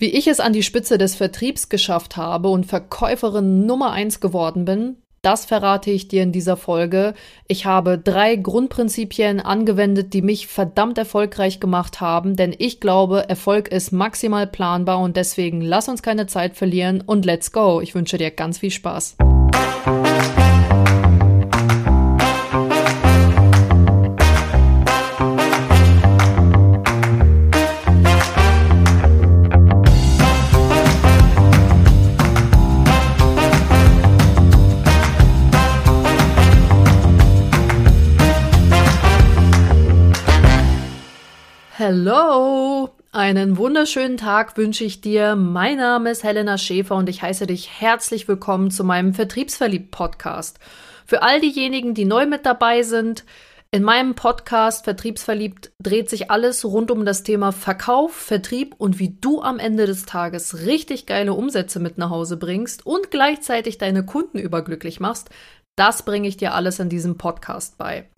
Wie ich es an die Spitze des Vertriebs geschafft habe und Verkäuferin Nummer eins geworden bin, das verrate ich dir in dieser Folge. Ich habe drei Grundprinzipien angewendet, die mich verdammt erfolgreich gemacht haben, denn ich glaube, Erfolg ist maximal planbar und deswegen lass uns keine Zeit verlieren und let's go. Ich wünsche dir ganz viel Spaß. Hello! Einen wunderschönen Tag wünsche ich dir. Mein Name ist Helena Schäfer und ich heiße dich herzlich willkommen zu meinem Vertriebsverliebt-Podcast. Für all diejenigen, die neu mit dabei sind, in meinem Podcast Vertriebsverliebt dreht sich alles rund um das Thema Verkauf, Vertrieb und wie du am Ende des Tages richtig geile Umsätze mit nach Hause bringst und gleichzeitig deine Kunden überglücklich machst. Das bringe ich dir alles in diesem Podcast bei.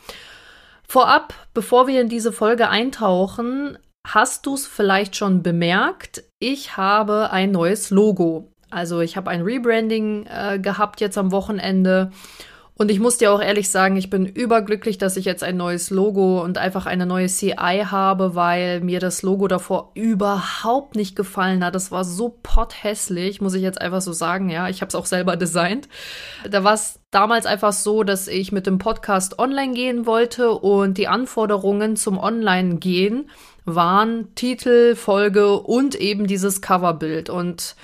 Vorab, bevor wir in diese Folge eintauchen, hast du es vielleicht schon bemerkt, ich habe ein neues Logo. Also ich habe ein Rebranding äh, gehabt jetzt am Wochenende und ich muss dir auch ehrlich sagen, ich bin überglücklich, dass ich jetzt ein neues Logo und einfach eine neue CI habe, weil mir das Logo davor überhaupt nicht gefallen hat. Das war so potthässlich, muss ich jetzt einfach so sagen. Ja, ich habe es auch selber designt. Da war es damals einfach so, dass ich mit dem Podcast online gehen wollte und die Anforderungen zum Online gehen waren Titel, Folge und eben dieses Coverbild und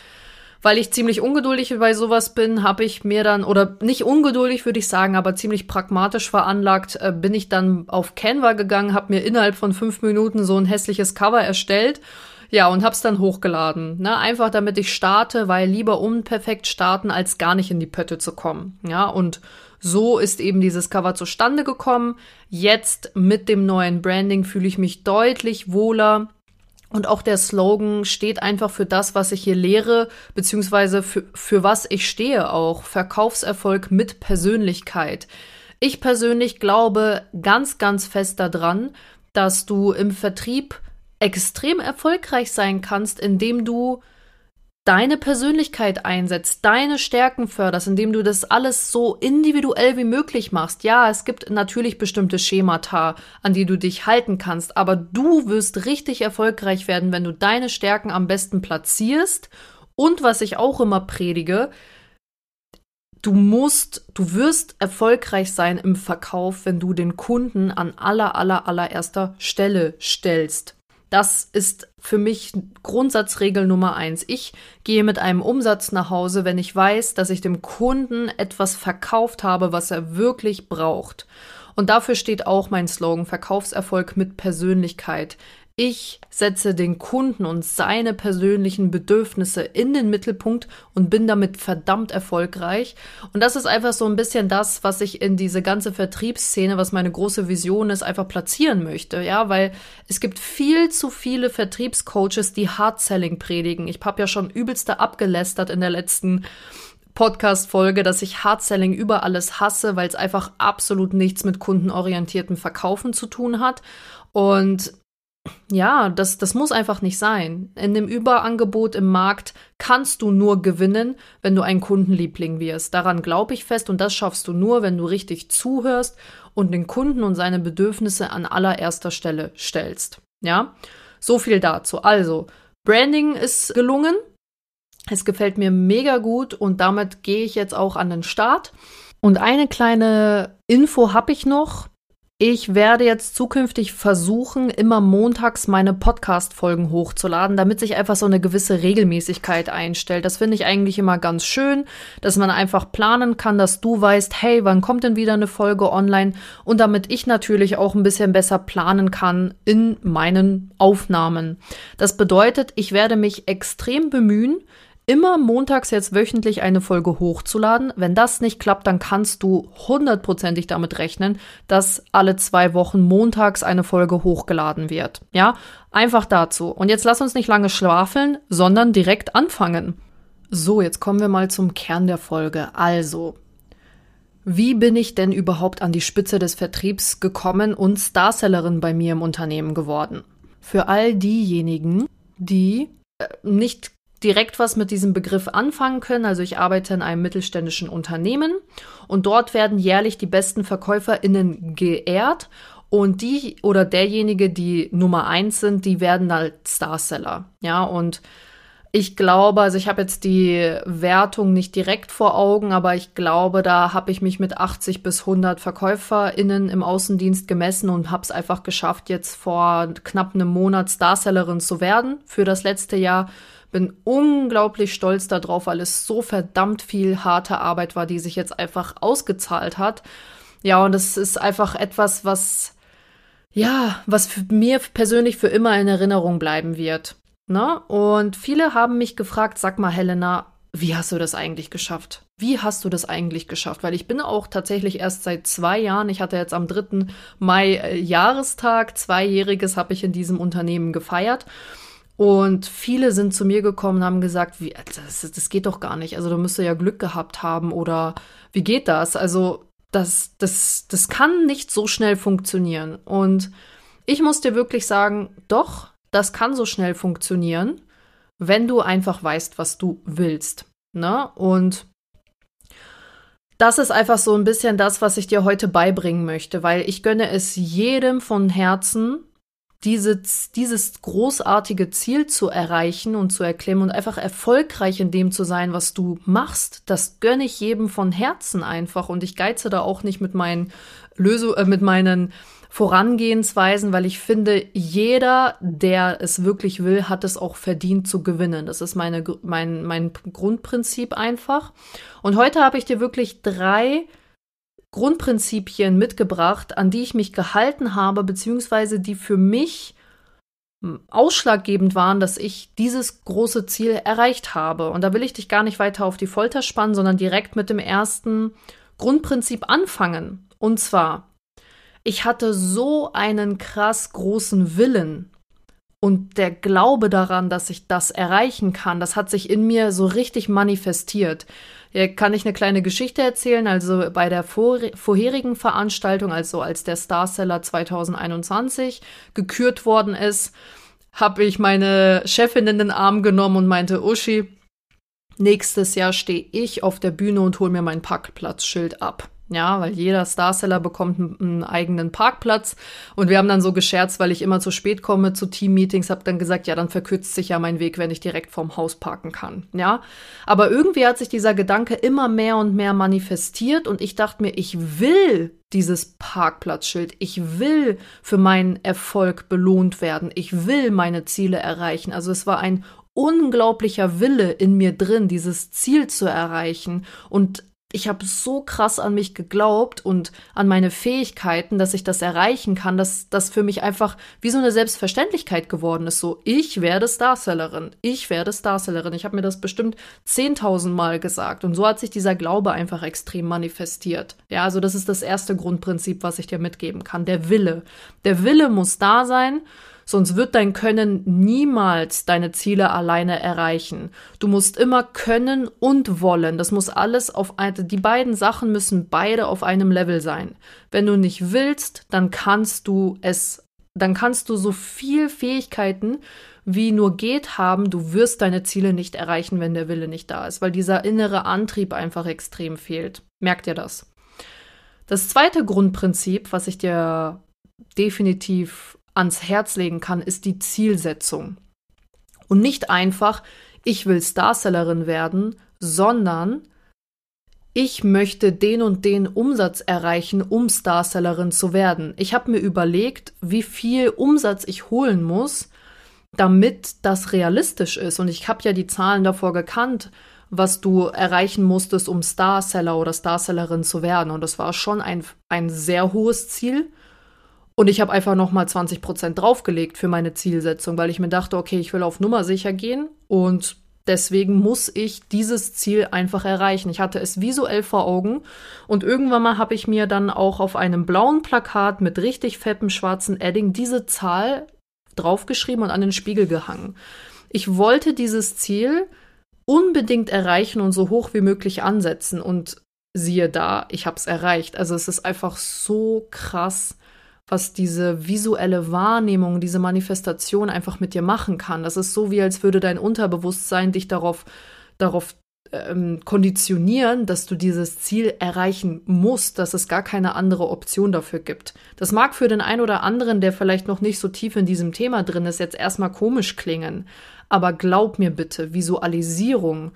weil ich ziemlich ungeduldig bei sowas bin, habe ich mir dann, oder nicht ungeduldig würde ich sagen, aber ziemlich pragmatisch veranlagt, äh, bin ich dann auf Canva gegangen, habe mir innerhalb von fünf Minuten so ein hässliches Cover erstellt. Ja, und hab's dann hochgeladen. Ne? Einfach damit ich starte, weil lieber unperfekt starten, als gar nicht in die Pötte zu kommen. Ja, und so ist eben dieses Cover zustande gekommen. Jetzt mit dem neuen Branding fühle ich mich deutlich wohler und auch der Slogan steht einfach für das, was ich hier lehre, beziehungsweise für, für was ich stehe auch. Verkaufserfolg mit Persönlichkeit. Ich persönlich glaube ganz, ganz fest daran, dass du im Vertrieb extrem erfolgreich sein kannst, indem du deine Persönlichkeit einsetzt, deine Stärken förderst, indem du das alles so individuell wie möglich machst. Ja, es gibt natürlich bestimmte Schemata, an die du dich halten kannst, aber du wirst richtig erfolgreich werden, wenn du deine Stärken am besten platzierst und was ich auch immer predige, du musst, du wirst erfolgreich sein im Verkauf, wenn du den Kunden an aller, aller, allererster Stelle stellst. Das ist für mich Grundsatzregel Nummer eins. Ich gehe mit einem Umsatz nach Hause, wenn ich weiß, dass ich dem Kunden etwas verkauft habe, was er wirklich braucht. Und dafür steht auch mein Slogan Verkaufserfolg mit Persönlichkeit. Ich setze den Kunden und seine persönlichen Bedürfnisse in den Mittelpunkt und bin damit verdammt erfolgreich. Und das ist einfach so ein bisschen das, was ich in diese ganze Vertriebsszene, was meine große Vision ist, einfach platzieren möchte. Ja, weil es gibt viel zu viele Vertriebscoaches, die Hard Selling predigen. Ich habe ja schon übelste abgelästert in der letzten Podcast-Folge, dass ich Hard Selling über alles hasse, weil es einfach absolut nichts mit kundenorientiertem Verkaufen zu tun hat. Und ja, das, das muss einfach nicht sein. In dem Überangebot im Markt kannst du nur gewinnen, wenn du ein Kundenliebling wirst. Daran glaube ich fest und das schaffst du nur, wenn du richtig zuhörst und den Kunden und seine Bedürfnisse an allererster Stelle stellst. Ja, so viel dazu. Also, Branding ist gelungen. Es gefällt mir mega gut und damit gehe ich jetzt auch an den Start. Und eine kleine Info habe ich noch. Ich werde jetzt zukünftig versuchen, immer montags meine Podcast-Folgen hochzuladen, damit sich einfach so eine gewisse Regelmäßigkeit einstellt. Das finde ich eigentlich immer ganz schön, dass man einfach planen kann, dass du weißt, hey, wann kommt denn wieder eine Folge online? Und damit ich natürlich auch ein bisschen besser planen kann in meinen Aufnahmen. Das bedeutet, ich werde mich extrem bemühen, immer montags jetzt wöchentlich eine Folge hochzuladen. Wenn das nicht klappt, dann kannst du hundertprozentig damit rechnen, dass alle zwei Wochen montags eine Folge hochgeladen wird. Ja, einfach dazu. Und jetzt lass uns nicht lange schwafeln, sondern direkt anfangen. So, jetzt kommen wir mal zum Kern der Folge. Also, wie bin ich denn überhaupt an die Spitze des Vertriebs gekommen und Starsellerin bei mir im Unternehmen geworden? Für all diejenigen, die äh, nicht direkt was mit diesem Begriff anfangen können. Also ich arbeite in einem mittelständischen Unternehmen und dort werden jährlich die besten VerkäuferInnen geehrt und die oder derjenige, die Nummer eins sind, die werden als Starseller. Ja, und ich glaube, also ich habe jetzt die Wertung nicht direkt vor Augen, aber ich glaube, da habe ich mich mit 80 bis 100 VerkäuferInnen im Außendienst gemessen und habe es einfach geschafft, jetzt vor knapp einem Monat Starsellerin zu werden für das letzte Jahr. Bin unglaublich stolz darauf, weil es so verdammt viel harte Arbeit war, die sich jetzt einfach ausgezahlt hat. Ja, und es ist einfach etwas, was ja, was mir persönlich für immer in Erinnerung bleiben wird. Ne? Und viele haben mich gefragt, sag mal, Helena, wie hast du das eigentlich geschafft? Wie hast du das eigentlich geschafft? Weil ich bin auch tatsächlich erst seit zwei Jahren, ich hatte jetzt am 3. Mai äh, Jahrestag, zweijähriges habe ich in diesem Unternehmen gefeiert. Und viele sind zu mir gekommen und haben gesagt, wie, das, das geht doch gar nicht. Also du müsstest ja Glück gehabt haben oder wie geht das? Also das, das, das kann nicht so schnell funktionieren. Und ich muss dir wirklich sagen, doch, das kann so schnell funktionieren, wenn du einfach weißt, was du willst. Ne? Und das ist einfach so ein bisschen das, was ich dir heute beibringen möchte, weil ich gönne es jedem von Herzen, dieses, dieses großartige Ziel zu erreichen und zu erklimmen und einfach erfolgreich in dem zu sein, was du machst, das gönne ich jedem von Herzen einfach. Und ich geize da auch nicht mit meinen Lösungen, äh, mit meinen Vorangehensweisen, weil ich finde, jeder, der es wirklich will, hat es auch verdient zu gewinnen. Das ist meine, mein, mein Grundprinzip einfach. Und heute habe ich dir wirklich drei Grundprinzipien mitgebracht, an die ich mich gehalten habe, beziehungsweise die für mich hm, ausschlaggebend waren, dass ich dieses große Ziel erreicht habe. Und da will ich dich gar nicht weiter auf die Folter spannen, sondern direkt mit dem ersten Grundprinzip anfangen. Und zwar, ich hatte so einen krass großen Willen und der Glaube daran, dass ich das erreichen kann, das hat sich in mir so richtig manifestiert. Hier kann ich eine kleine Geschichte erzählen. Also bei der vor vorherigen Veranstaltung, also als der Starseller 2021 gekürt worden ist, habe ich meine Chefin in den Arm genommen und meinte, Uschi, nächstes Jahr stehe ich auf der Bühne und hole mir mein Parkplatzschild ab. Ja, weil jeder Starseller bekommt einen eigenen Parkplatz. Und wir haben dann so gescherzt, weil ich immer zu spät komme zu Team-Meetings, habe dann gesagt, ja, dann verkürzt sich ja mein Weg, wenn ich direkt vorm Haus parken kann. Ja, aber irgendwie hat sich dieser Gedanke immer mehr und mehr manifestiert und ich dachte mir, ich will dieses Parkplatzschild. Ich will für meinen Erfolg belohnt werden. Ich will meine Ziele erreichen. Also es war ein unglaublicher Wille in mir drin, dieses Ziel zu erreichen. Und ich habe so krass an mich geglaubt und an meine Fähigkeiten, dass ich das erreichen kann, dass das für mich einfach wie so eine Selbstverständlichkeit geworden ist. So, ich werde Starsellerin, ich werde Starsellerin. Ich habe mir das bestimmt 10.000 Mal gesagt und so hat sich dieser Glaube einfach extrem manifestiert. Ja, also das ist das erste Grundprinzip, was ich dir mitgeben kann. Der Wille. Der Wille muss da sein Sonst wird dein Können niemals deine Ziele alleine erreichen. Du musst immer können und wollen. Das muss alles auf eine, die beiden Sachen müssen beide auf einem Level sein. Wenn du nicht willst, dann kannst du es, dann kannst du so viel Fähigkeiten wie nur geht haben, du wirst deine Ziele nicht erreichen, wenn der Wille nicht da ist, weil dieser innere Antrieb einfach extrem fehlt. Merkt ihr das? Das zweite Grundprinzip, was ich dir definitiv ans Herz legen kann, ist die Zielsetzung. Und nicht einfach, ich will Starsellerin werden, sondern ich möchte den und den Umsatz erreichen, um Starsellerin zu werden. Ich habe mir überlegt, wie viel Umsatz ich holen muss, damit das realistisch ist. Und ich habe ja die Zahlen davor gekannt, was du erreichen musstest, um Starseller oder Starsellerin zu werden. Und das war schon ein, ein sehr hohes Ziel. Und ich habe einfach nochmal 20 Prozent draufgelegt für meine Zielsetzung, weil ich mir dachte, okay, ich will auf Nummer sicher gehen und deswegen muss ich dieses Ziel einfach erreichen. Ich hatte es visuell vor Augen und irgendwann mal habe ich mir dann auch auf einem blauen Plakat mit richtig fettem schwarzen Edding diese Zahl draufgeschrieben und an den Spiegel gehangen. Ich wollte dieses Ziel unbedingt erreichen und so hoch wie möglich ansetzen und siehe da, ich habe es erreicht. Also es ist einfach so krass, was diese visuelle Wahrnehmung, diese Manifestation einfach mit dir machen kann. Das ist so, wie als würde dein Unterbewusstsein dich darauf, darauf ähm, konditionieren, dass du dieses Ziel erreichen musst, dass es gar keine andere Option dafür gibt. Das mag für den einen oder anderen, der vielleicht noch nicht so tief in diesem Thema drin ist, jetzt erstmal komisch klingen. Aber glaub mir bitte, Visualisierung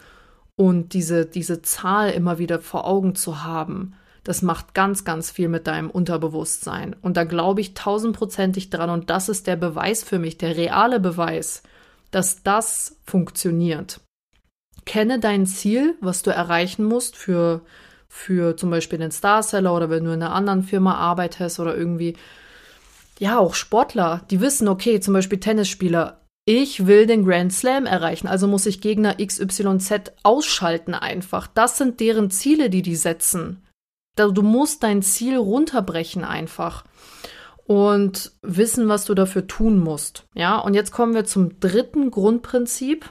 und diese, diese Zahl immer wieder vor Augen zu haben, das macht ganz, ganz viel mit deinem Unterbewusstsein. Und da glaube ich tausendprozentig dran. Und das ist der Beweis für mich, der reale Beweis, dass das funktioniert. Kenne dein Ziel, was du erreichen musst für, für zum Beispiel den Starseller oder wenn du in einer anderen Firma arbeitest oder irgendwie, ja, auch Sportler, die wissen, okay, zum Beispiel Tennisspieler, ich will den Grand Slam erreichen, also muss ich Gegner XYZ ausschalten einfach. Das sind deren Ziele, die die setzen. Du musst dein Ziel runterbrechen einfach und wissen, was du dafür tun musst. Ja, und jetzt kommen wir zum dritten Grundprinzip,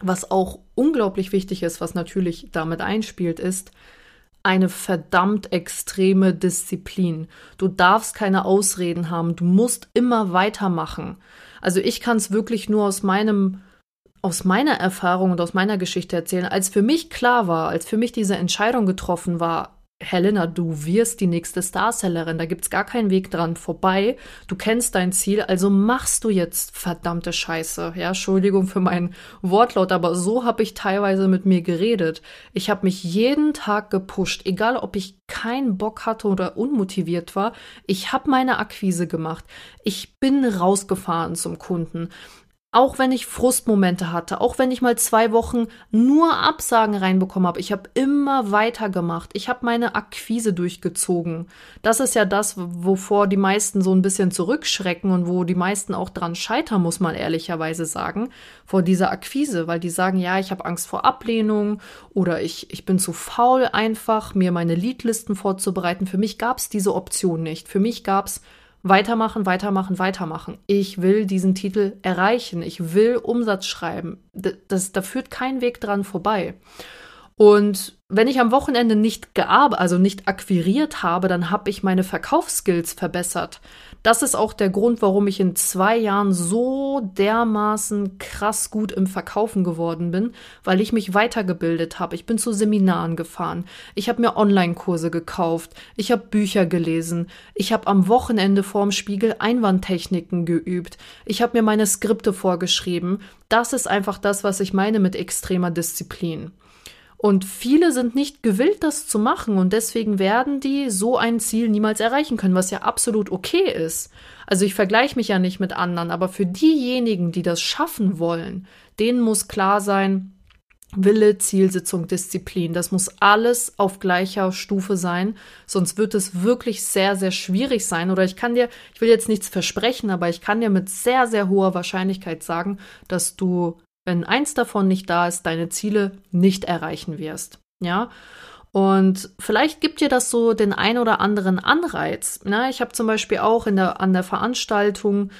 was auch unglaublich wichtig ist, was natürlich damit einspielt, ist eine verdammt extreme Disziplin. Du darfst keine Ausreden haben, du musst immer weitermachen. Also ich kann es wirklich nur aus meinem aus meiner Erfahrung und aus meiner Geschichte erzählen, als für mich klar war, als für mich diese Entscheidung getroffen war, Helena, du wirst die nächste Starsellerin, da gibt's gar keinen Weg dran vorbei. Du kennst dein Ziel, also machst du jetzt verdammte Scheiße. Ja, Entschuldigung für meinen Wortlaut, aber so habe ich teilweise mit mir geredet. Ich habe mich jeden Tag gepusht, egal ob ich keinen Bock hatte oder unmotiviert war. Ich habe meine Akquise gemacht. Ich bin rausgefahren zum Kunden. Auch wenn ich Frustmomente hatte, auch wenn ich mal zwei Wochen nur Absagen reinbekommen habe, ich habe immer weitergemacht. Ich habe meine Akquise durchgezogen. Das ist ja das, wovor die meisten so ein bisschen zurückschrecken und wo die meisten auch dran scheitern, muss man ehrlicherweise sagen, vor dieser Akquise, weil die sagen, ja, ich habe Angst vor Ablehnung oder ich, ich bin zu faul einfach, mir meine Leadlisten vorzubereiten. Für mich gab es diese Option nicht. Für mich gab es Weitermachen, weitermachen, weitermachen. Ich will diesen Titel erreichen. Ich will Umsatz schreiben. Das, da führt kein Weg dran vorbei. Und wenn ich am Wochenende nicht gearbeitet, also nicht akquiriert habe, dann habe ich meine Verkaufsskills verbessert. Das ist auch der Grund, warum ich in zwei Jahren so dermaßen krass gut im Verkaufen geworden bin, weil ich mich weitergebildet habe. Ich bin zu Seminaren gefahren. Ich habe mir Online-Kurse gekauft. Ich habe Bücher gelesen. Ich habe am Wochenende vorm Spiegel Einwandtechniken geübt. Ich habe mir meine Skripte vorgeschrieben. Das ist einfach das, was ich meine mit extremer Disziplin. Und viele sind nicht gewillt, das zu machen und deswegen werden die so ein Ziel niemals erreichen können, was ja absolut okay ist. Also ich vergleiche mich ja nicht mit anderen, aber für diejenigen, die das schaffen wollen, denen muss klar sein, Wille, Zielsitzung, Disziplin. Das muss alles auf gleicher Stufe sein, sonst wird es wirklich sehr, sehr schwierig sein. Oder ich kann dir, ich will jetzt nichts versprechen, aber ich kann dir mit sehr, sehr hoher Wahrscheinlichkeit sagen, dass du wenn eins davon nicht da ist, deine Ziele nicht erreichen wirst. Ja. Und vielleicht gibt dir das so den ein oder anderen Anreiz. Na, ich habe zum Beispiel auch in der, an der Veranstaltung,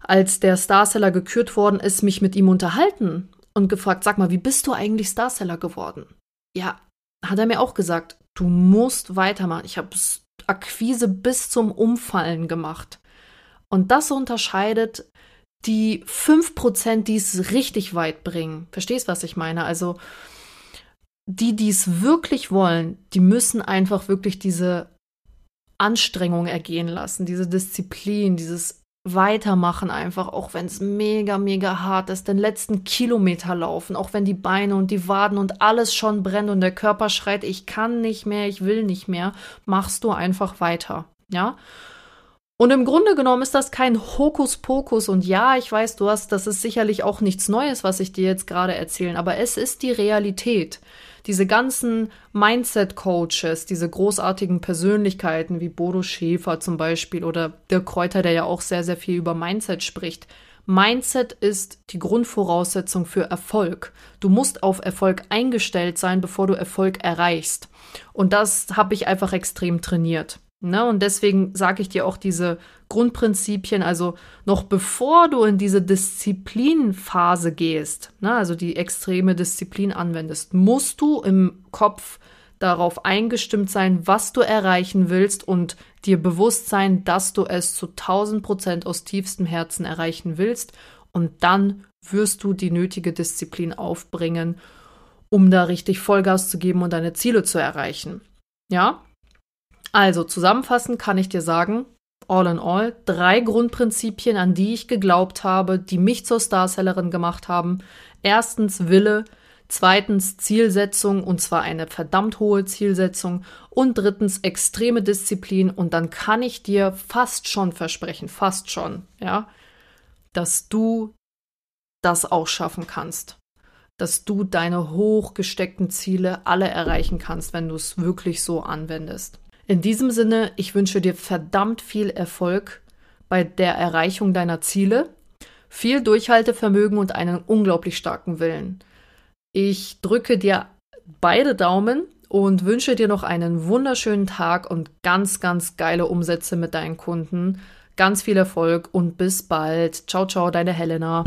als der Starseller gekürt worden ist, mich mit ihm unterhalten und gefragt, sag mal, wie bist du eigentlich Starseller geworden? Ja, hat er mir auch gesagt, du musst weitermachen. Ich habe Akquise bis zum Umfallen gemacht. Und das unterscheidet die 5%, die es richtig weit bringen. Verstehst, was ich meine? Also die, die es wirklich wollen, die müssen einfach wirklich diese Anstrengung ergehen lassen, diese Disziplin, dieses Weitermachen einfach, auch wenn es mega, mega hart ist, den letzten Kilometer laufen, auch wenn die Beine und die Waden und alles schon brennt und der Körper schreit, ich kann nicht mehr, ich will nicht mehr, machst du einfach weiter, ja? Und im Grunde genommen ist das kein Hokuspokus. Und ja, ich weiß, du hast, das ist sicherlich auch nichts Neues, was ich dir jetzt gerade erzählen, aber es ist die Realität. Diese ganzen Mindset-Coaches, diese großartigen Persönlichkeiten wie Bodo Schäfer zum Beispiel oder der Kräuter, der ja auch sehr, sehr viel über Mindset spricht. Mindset ist die Grundvoraussetzung für Erfolg. Du musst auf Erfolg eingestellt sein, bevor du Erfolg erreichst. Und das habe ich einfach extrem trainiert. Ne? Und deswegen sage ich dir auch diese Grundprinzipien, also noch bevor du in diese Disziplinphase gehst, ne? also die extreme Disziplin anwendest, musst du im Kopf darauf eingestimmt sein, was du erreichen willst und dir bewusst sein, dass du es zu 1000 Prozent aus tiefstem Herzen erreichen willst. Und dann wirst du die nötige Disziplin aufbringen, um da richtig Vollgas zu geben und deine Ziele zu erreichen. Ja? Also zusammenfassend kann ich dir sagen, all in all, drei Grundprinzipien, an die ich geglaubt habe, die mich zur Starsellerin gemacht haben. Erstens Wille, zweitens Zielsetzung und zwar eine verdammt hohe Zielsetzung und drittens extreme Disziplin und dann kann ich dir fast schon versprechen, fast schon, ja, dass du das auch schaffen kannst. Dass du deine hochgesteckten Ziele alle erreichen kannst, wenn du es wirklich so anwendest. In diesem Sinne, ich wünsche dir verdammt viel Erfolg bei der Erreichung deiner Ziele, viel Durchhaltevermögen und einen unglaublich starken Willen. Ich drücke dir beide Daumen und wünsche dir noch einen wunderschönen Tag und ganz, ganz geile Umsätze mit deinen Kunden. Ganz viel Erfolg und bis bald. Ciao, ciao, deine Helena.